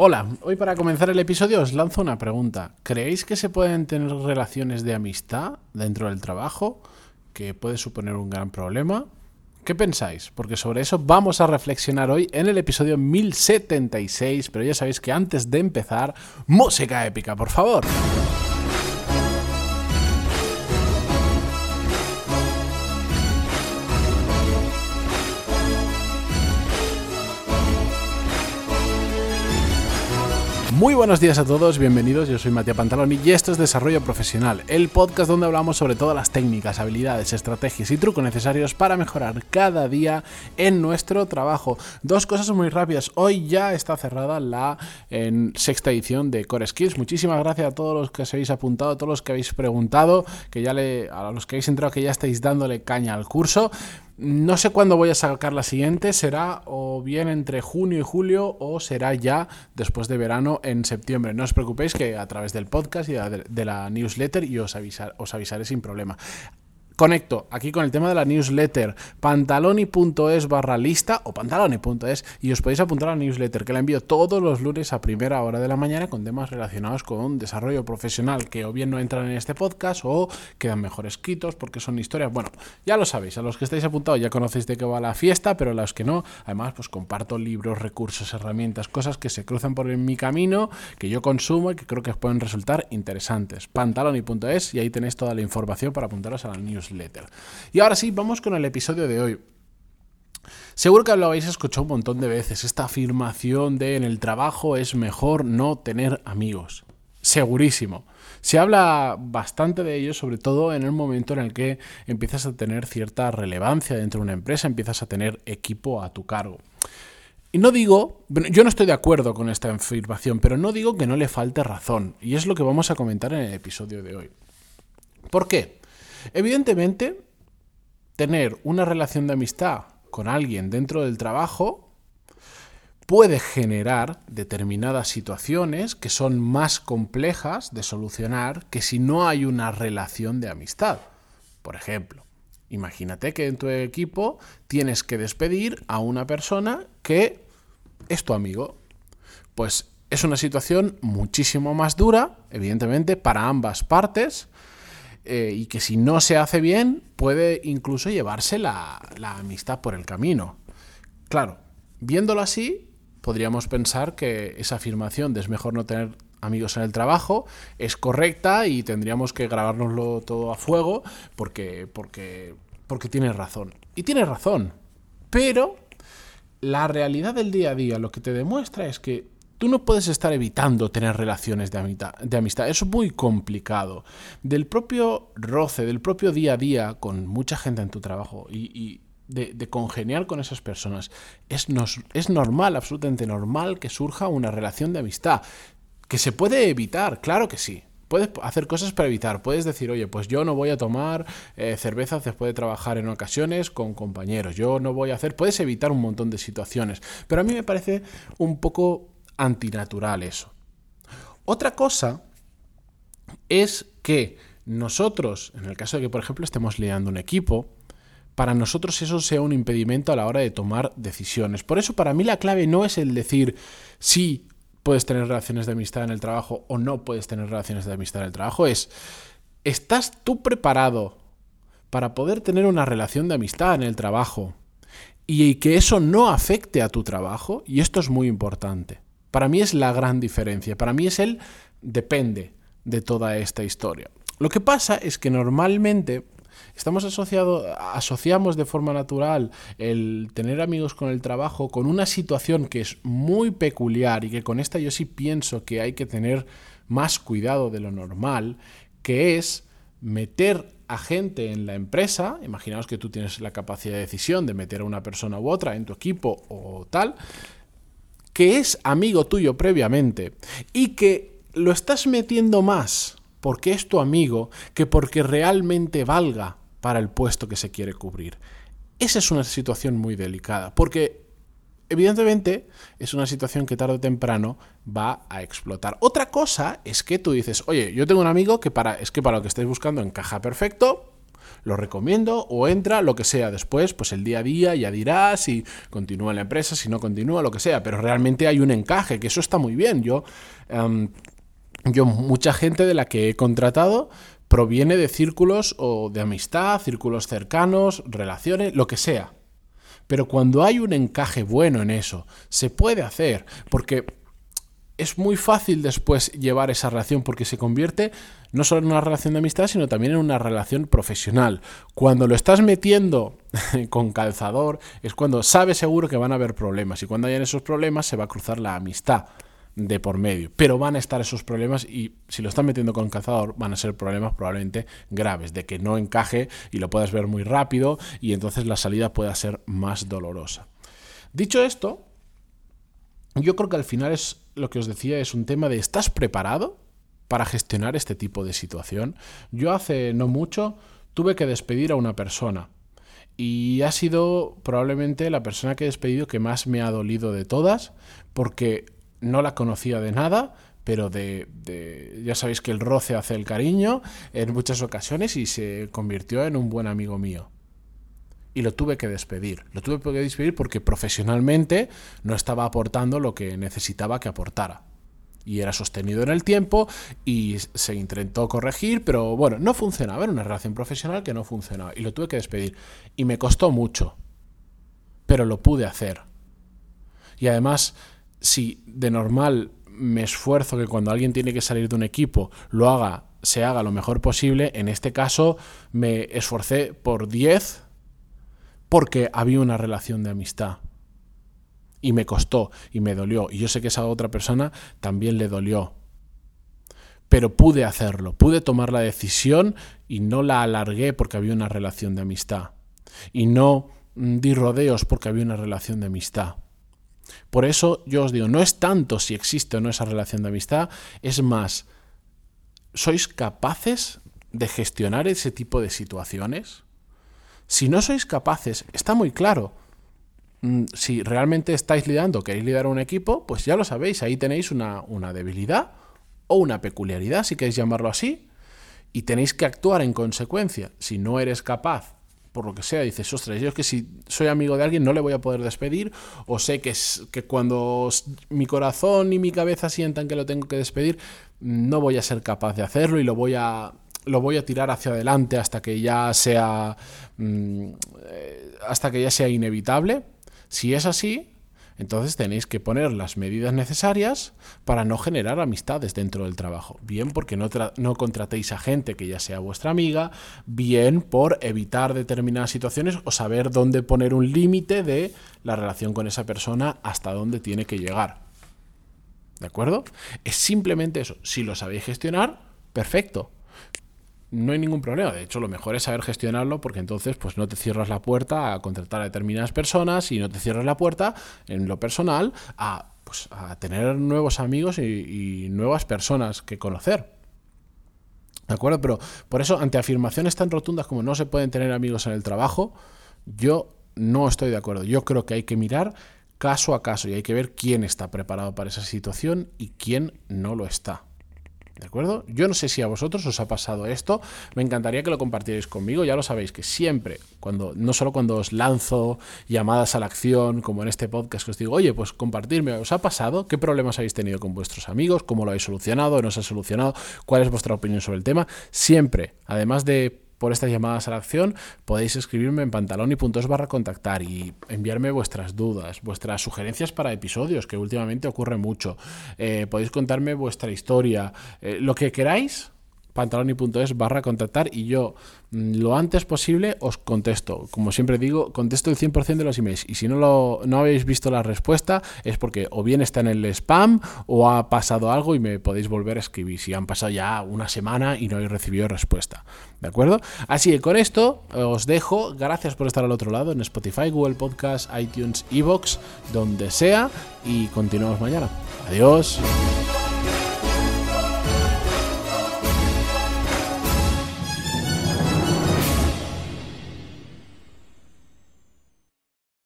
Hola, hoy para comenzar el episodio os lanzo una pregunta. ¿Creéis que se pueden tener relaciones de amistad dentro del trabajo? ¿Que puede suponer un gran problema? ¿Qué pensáis? Porque sobre eso vamos a reflexionar hoy en el episodio 1076, pero ya sabéis que antes de empezar, música épica, por favor. Muy buenos días a todos, bienvenidos. Yo soy Matías Pantaloni y esto es Desarrollo Profesional, el podcast donde hablamos sobre todas las técnicas, habilidades, estrategias y trucos necesarios para mejorar cada día en nuestro trabajo. Dos cosas muy rápidas. Hoy ya está cerrada la sexta edición de Core Skills. Muchísimas gracias a todos los que os habéis apuntado, a todos los que habéis preguntado, que ya le, a los que habéis entrado, que ya estáis dándole caña al curso. No sé cuándo voy a sacar la siguiente, será o bien entre junio y julio o será ya después de verano en septiembre. No os preocupéis que a través del podcast y de la newsletter os, avisar, os avisaré sin problema. Conecto aquí con el tema de la newsletter pantaloni.es barra lista o pantaloni.es y os podéis apuntar a la newsletter que la envío todos los lunes a primera hora de la mañana con temas relacionados con desarrollo profesional que o bien no entran en este podcast o quedan mejor escritos porque son historias. Bueno, ya lo sabéis, a los que estáis apuntados ya conocéis de qué va la fiesta, pero a los que no, además pues comparto libros, recursos, herramientas, cosas que se cruzan por mi camino, que yo consumo y que creo que pueden resultar interesantes. Pantaloni.es y ahí tenéis toda la información para apuntaros a la newsletter. Y ahora sí, vamos con el episodio de hoy. Seguro que lo habéis escuchado un montón de veces, esta afirmación de en el trabajo es mejor no tener amigos. Segurísimo. Se habla bastante de ello, sobre todo en el momento en el que empiezas a tener cierta relevancia dentro de una empresa, empiezas a tener equipo a tu cargo. Y no digo, yo no estoy de acuerdo con esta afirmación, pero no digo que no le falte razón, y es lo que vamos a comentar en el episodio de hoy. ¿Por qué? Evidentemente, tener una relación de amistad con alguien dentro del trabajo puede generar determinadas situaciones que son más complejas de solucionar que si no hay una relación de amistad. Por ejemplo, imagínate que en tu equipo tienes que despedir a una persona que es tu amigo. Pues es una situación muchísimo más dura, evidentemente, para ambas partes, eh, y que si no se hace bien puede incluso llevarse la, la amistad por el camino. Claro, viéndolo así, podríamos pensar que esa afirmación de es mejor no tener amigos en el trabajo es correcta y tendríamos que grabárnoslo todo a fuego porque, porque, porque tiene razón. Y tiene razón. Pero la realidad del día a día lo que te demuestra es que Tú no puedes estar evitando tener relaciones de amistad. Es muy complicado. Del propio roce, del propio día a día con mucha gente en tu trabajo y, de, congeniar con esas personas, es, es normal, absolutamente normal que surja una relación de amistad. ¿Que se puede evitar? Claro que sí. Puedes hacer cosas para evitar. Puedes decir, oye, pues yo no voy a tomar eh, cerveza después de trabajar en ocasiones con compañeros. Yo no voy a hacer. Puedes evitar un montón de situaciones. Pero a mí me parece un poco antinatural eso. Otra cosa es que nosotros, en el caso de que, por ejemplo, estemos liando un equipo, para nosotros eso sea un impedimento a la hora de tomar decisiones. Por eso para mí la clave no es el decir si puedes tener relaciones de amistad en el trabajo o no puedes tener relaciones de amistad en el trabajo, es, ¿estás tú preparado para poder tener una relación de amistad en el trabajo y que eso no afecte a tu trabajo? Y esto es muy importante. Para mí es la gran diferencia. Para mí es el depende de toda esta historia. Lo que pasa es que normalmente estamos asociados, asociamos de forma natural el tener amigos con el trabajo con una situación que es muy peculiar y que con esta yo sí pienso que hay que tener más cuidado de lo normal, que es meter a gente en la empresa, imaginaos que tú tienes la capacidad de decisión de meter a una persona u otra en tu equipo o tal, que es amigo tuyo previamente y que lo estás metiendo más porque es tu amigo que porque realmente valga para el puesto que se quiere cubrir. Esa es una situación muy delicada, porque evidentemente es una situación que tarde o temprano va a explotar. Otra cosa es que tú dices, oye, yo tengo un amigo que para, es que para lo que estáis buscando encaja perfecto, Lo recomiendo o entra, lo que sea. Después, pues el día a día ya dirá si continúa en la empresa, si no continúa, lo que sea. Pero realmente hay un encaje, que eso está muy bien. Yo, em, yo mucha gente de la que he contratado proviene de círculos o de amistad, círculos cercanos, relaciones, lo que sea. Pero cuando hay un encaje bueno en eso, se puede hacer, porque es muy fácil después llevar esa relación porque se convierte no solo en una relación de amistad, sino también en una relación profesional. Cuando lo estás metiendo con calzador es cuando sabes seguro que van a haber problemas y cuando hayan esos problemas se va a cruzar la amistad de por medio. Pero van a estar esos problemas y si lo estás metiendo con calzador van a ser problemas probablemente graves, de que no encaje y lo puedas ver muy rápido y entonces la salida pueda ser más dolorosa. Dicho esto, yo creo que al final es lo que os decía, es un tema de ¿estás preparado para gestionar este tipo de situación? Yo hace no mucho tuve que despedir a una persona y ha sido probablemente la persona que he despedido que más me ha dolido de todas porque no la conocía de nada, pero de, ya sabéis que el roce hace el cariño en muchas ocasiones y se convirtió en un buen amigo mío y lo tuve que despedir. Lo tuve que despedir porque profesionalmente no estaba aportando lo que necesitaba que aportara. Y era sostenido en el tiempo y se intentó corregir, pero bueno, no funcionaba. Era una relación profesional que no funcionaba y lo tuve que despedir. Y me costó mucho, pero lo pude hacer. Y además, si de normal me esfuerzo que cuando alguien tiene que salir de un equipo lo haga, se haga lo mejor posible, en este caso me esforcé por 10 porque había una relación de amistad. Y me costó y me dolió. Y yo sé que esa otra persona también le dolió. Pero pude hacerlo, pude tomar la decisión y no la alargué porque había una relación de amistad. Y no mm, di rodeos porque había una relación de amistad. Por eso yo os digo, no es tanto si existe o no esa relación de amistad, es más, ¿sois capaces de gestionar ese tipo de situaciones? Si no sois capaces, está muy claro. Mm, si realmente estáis liderando, queréis liderar un equipo, pues ya lo sabéis, ahí tenéis una, una debilidad o una peculiaridad, si queréis llamarlo así, y tenéis que actuar en consecuencia. Si no eres capaz por lo que sea, dices, ostras, yo es que si soy amigo de alguien no le voy a poder despedir, o sé que, es, que cuando mi corazón y mi cabeza sientan que lo tengo que despedir, no voy a ser capaz de hacerlo y lo voy a lo voy a tirar hacia adelante hasta que ya sea mm, eh, hasta que ya sea inevitable. Si es así, entonces tenéis que poner las medidas necesarias para no generar amistades dentro del trabajo. Bien porque no, no, contratéis a gente que ya sea vuestra amiga, bien por evitar determinadas situaciones o saber dónde poner un límite de la relación con esa persona hasta dónde tiene que llegar. ¿De acuerdo? Es simplemente eso. Si lo sabéis gestionar, perfecto no hay ningún problema. De hecho, lo mejor es saber gestionarlo porque entonces pues no te cierras la puerta a contratar a determinadas personas y no te cierras la puerta en lo personal a, pues, a tener nuevos amigos y, y, nuevas personas que conocer. ¿De acuerdo? Pero por eso, ante afirmaciones tan rotundas como no se pueden tener amigos en el trabajo, yo no estoy de acuerdo. Yo creo que hay que mirar caso a caso y hay que ver quién está preparado para esa situación y quién no lo está. ¿De acuerdo? Yo no sé si a vosotros os ha pasado esto. Me encantaría que lo compartierais conmigo. Ya lo sabéis que siempre, cuando, no solo cuando os lanzo llamadas a la acción, como en este podcast que os digo, oye, pues compartirme, ¿os ha pasado? ¿Qué problemas habéis tenido con vuestros amigos? ¿Cómo lo habéis solucionado? ¿No os ha solucionado? ¿Cuál es vuestra opinión sobre el tema? Siempre, además de por estas llamadas a la acción, podéis escribirme en pantaloni.es barra contactar y enviarme vuestras dudas, vuestras sugerencias para episodios, que últimamente ocurre mucho. Eh, podéis contarme vuestra historia, eh, lo que queráis, pantaloni.es barra contactar y yo mm, lo antes posible os contesto. Como siempre digo, contesto el 100% de los emails y si no, lo, no habéis visto la respuesta es porque o bien está en el spam o ha pasado algo y me podéis volver a escribir si han pasado ya una semana y no habéis recibido respuesta. ¿De acuerdo? Así que con esto os dejo. Gracias por estar al otro lado en Spotify, Google Podcast, iTunes, Evox, donde sea y continuamos mañana. Adiós.